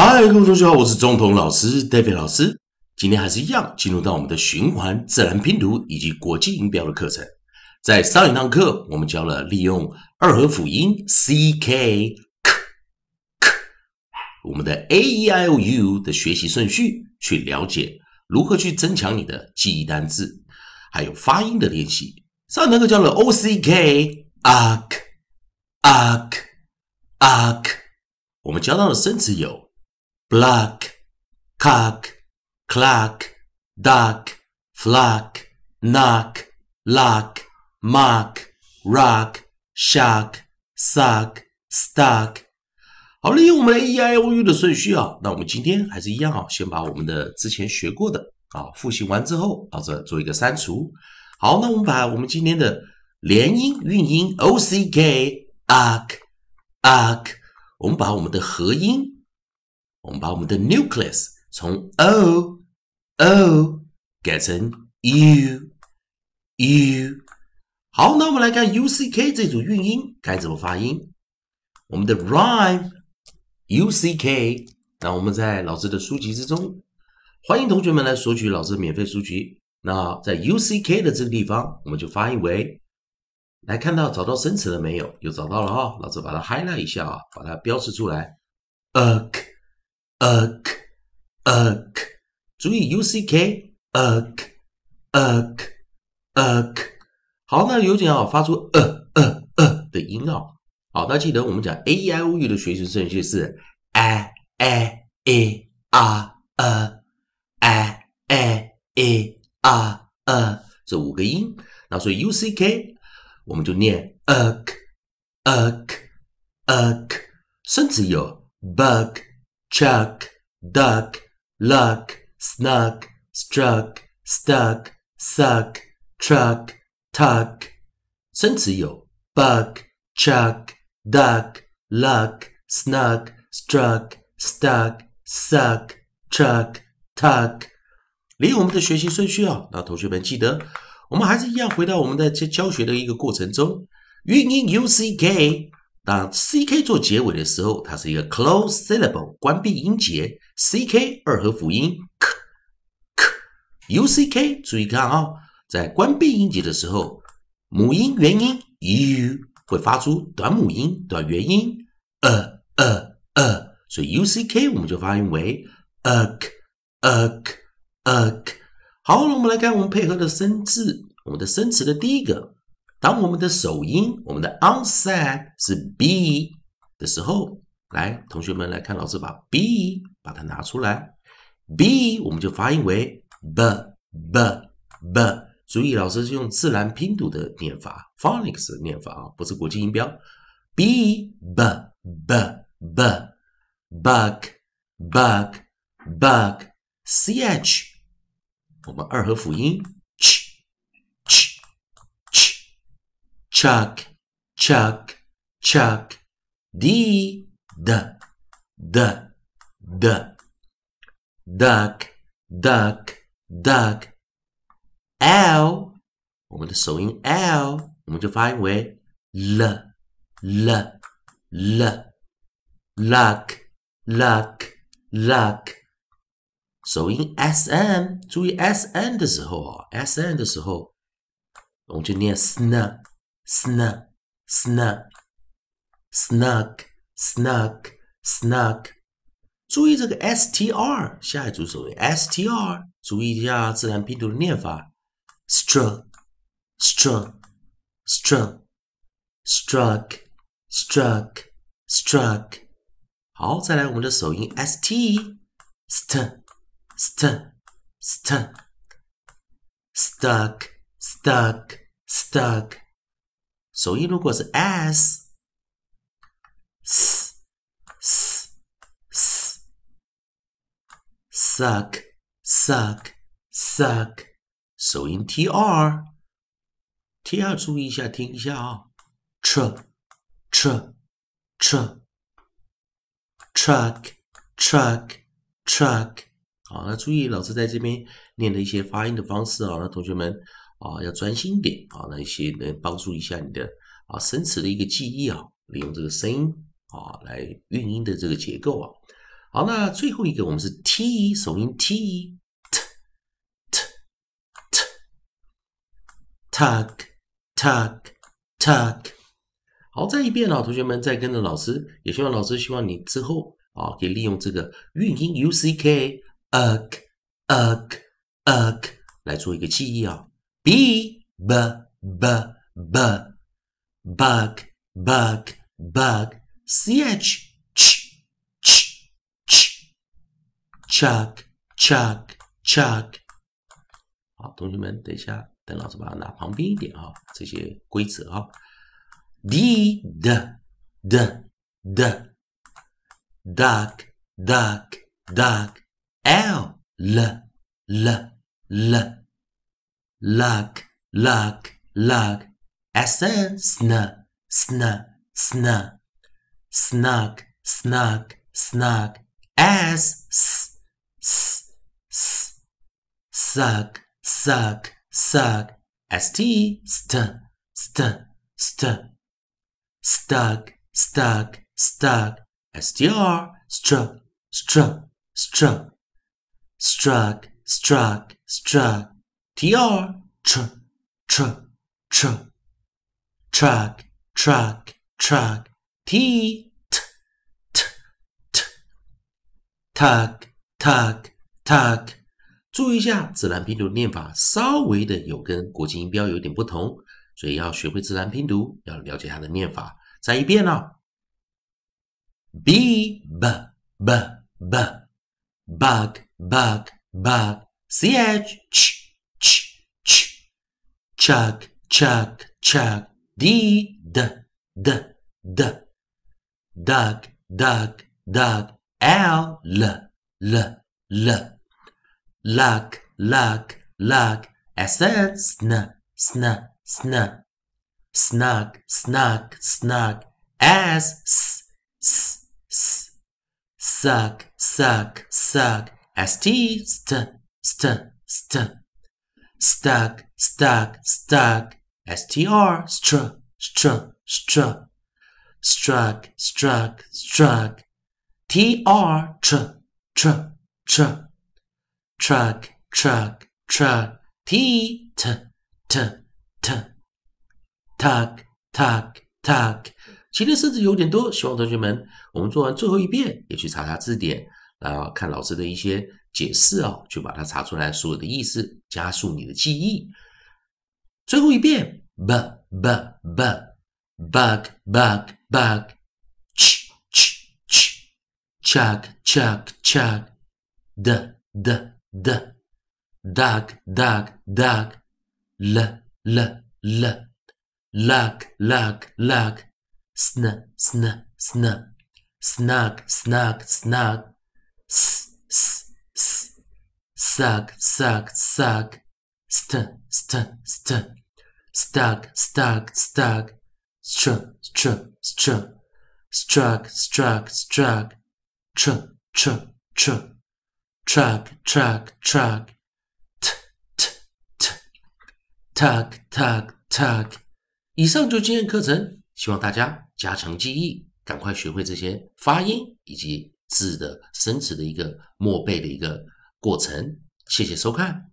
嗨，各位同学好，我是中统老师 David 老师。今天还是一样，进入到我们的循环自然拼读以及国际音标的课程。在上一堂课，我们教了利用二合辅音 c k k k，我们的 a e i o u 的学习顺序，去了解如何去增强你的记忆单字，还有发音的练习。上一堂课教了 o c k a k a k a k，我们教到的生词有。Black, cock, clack, duck, flock, knock, lock, mock, rock, shock, suck, stuck。好，利用我们的 E I O U 的顺序啊，那我们今天还是一样啊，先把我们的之前学过的啊复习完之后，到这做一个删除。好，那我们把我们今天的连音韵音 O C K ack ack，我们把我们的合音。我们把我们的 nucleus 从 o o 改成 u u。好，那我们来看 u c k 这组韵音该怎么发音。我们的 rhyme u c k，那我们在老师的书籍之中，欢迎同学们来索取老师免费书籍。那在 u c k 的这个地方，我们就发音为，来看到找到生词了没有？有找到了哈，老师把它 highlight 一下啊，把它标示出来。a k uk uk，注意 u c k uk uk uk。好，那有请啊，发出呃呃呃的音啊。好，那记得我们讲 a e i o u 的学习顺序是 a a e r e a a e r e 这五个音。那所以 u c k 我们就念 uk uk uk。生词有 bug。Chuck, duck, luck, snuck, struck, stuck, suck, truck, tuck。生词有 bug, chuck, duck, luck, snuck, struck, stuck, suck, truck, tuck。离我们的学习顺序啊，那同学们记得，我们还是一样回到我们的教教学的一个过程中，韵音 U C K。当 c k 做结尾的时候，它是一个 close syllable 关闭音节，c k 二合辅音 k k u c k 注意看啊，在关闭音节的时候，母音元音 u 会发出短母音短元音呃呃呃，所以 u c k 我们就发音为 uk uk uk。好，我们来看我们配合的生字，我们的生词的第一个。当我们的首音，我们的 onset 是 b 的时候，来，同学们来看，老师把 b 把它拿出来，b 我们就发音为 b b b。注意，老师是用自然拼读的念法，phonics 的念法啊，不是国际音标。b b b b bug bug bug ch，我们二合辅音。chuck, chuck, chuck. D, d, d, d. duck, duck, duck. L，我们的首音 L，我们就发音为 l, l, l. luck, luck, luck. 首音 S N，注意 S N 的时候啊，S N 的时候，我们就念 sn。 snug, snug, snug, snug, snug。注意这个 str 下一组首音 str，注意一下自然拼读的念法：struck, struck, struck, struck, struck, struck。好，再来我们的首音 st, st, st, st, stuck, stuck, stuck。首音如果是 s s s s suck suck suck，首音 tr tr 注意一下，听一下啊，tr tr tr truck truck truck，好，那注意老师在这边念的一些发音的方式啊，那同学们。啊，要专心点啊！那一些能帮助一下你的啊生词的一个记忆啊，利用这个声音啊来韵音的这个结构啊。好，那最后一个我们是 t 首音 t t t t tuck tuck tuck。好，再一遍啊，同学们再跟着老师，也希望老师希望你之后啊，可以利用这个韵音 u c k ug ug ug 来做一个记忆啊，b b b b bug bug bug c h ch ch ch chuck chuck chuck。好，同学们，等一下，等老师把它拿旁边一点啊，这些规则啊。D D D D duck duck duck L L L L luck luck luck S N sn sn sn snug snug snug S s s s suck suck suck S T st st st stuck, stuck, stuck. STR, struck, struck, struck. Struck, struck, struck. TR, tr, tr, tr. Truck, truck, truck. T, t, t, t. Tuck, tuck, tuck. 注意一下，自然拼读念法稍微的有跟国际音标有点不同，所以要学会自然拼读，要了解它的念法。再一遍呢，b b b b bug bug bug c h ch ch ch chug chug chug d d d d. Dug dug dug l l l l. Luck luck luck. S sn sn sn snug, snug, snug, as, s, s, s, suck, suck, suck, st, st, st, st, stuck, stuck, stuck S T R truck truck truck truck truck truck truck T R truck truck truck truck truck truck T T T Tuck tuck tuck，今天生字有点多，希望同学们我们做完最后一遍，也去查查字典，然后看老师的一些解释啊，去把它查出来所有的意思，加速你的记忆。最后一遍，b b b bug bug bug ch ch ch chuck chuck chuck d d d duck duck duck l l l luck, luck, luck, sn, sn, sn, snug, snug, snug, s, s, s, suck, suck, suck, st, st, st, stuck, stuck, stuck, str, str, str, struck, struck, struck truck tr, tr, truck, truck, truck, t, t, t, tuck, tuck, tuck. 以上就今天课程，希望大家加强记忆，赶快学会这些发音以及字的生词的一个默背的一个过程。谢谢收看。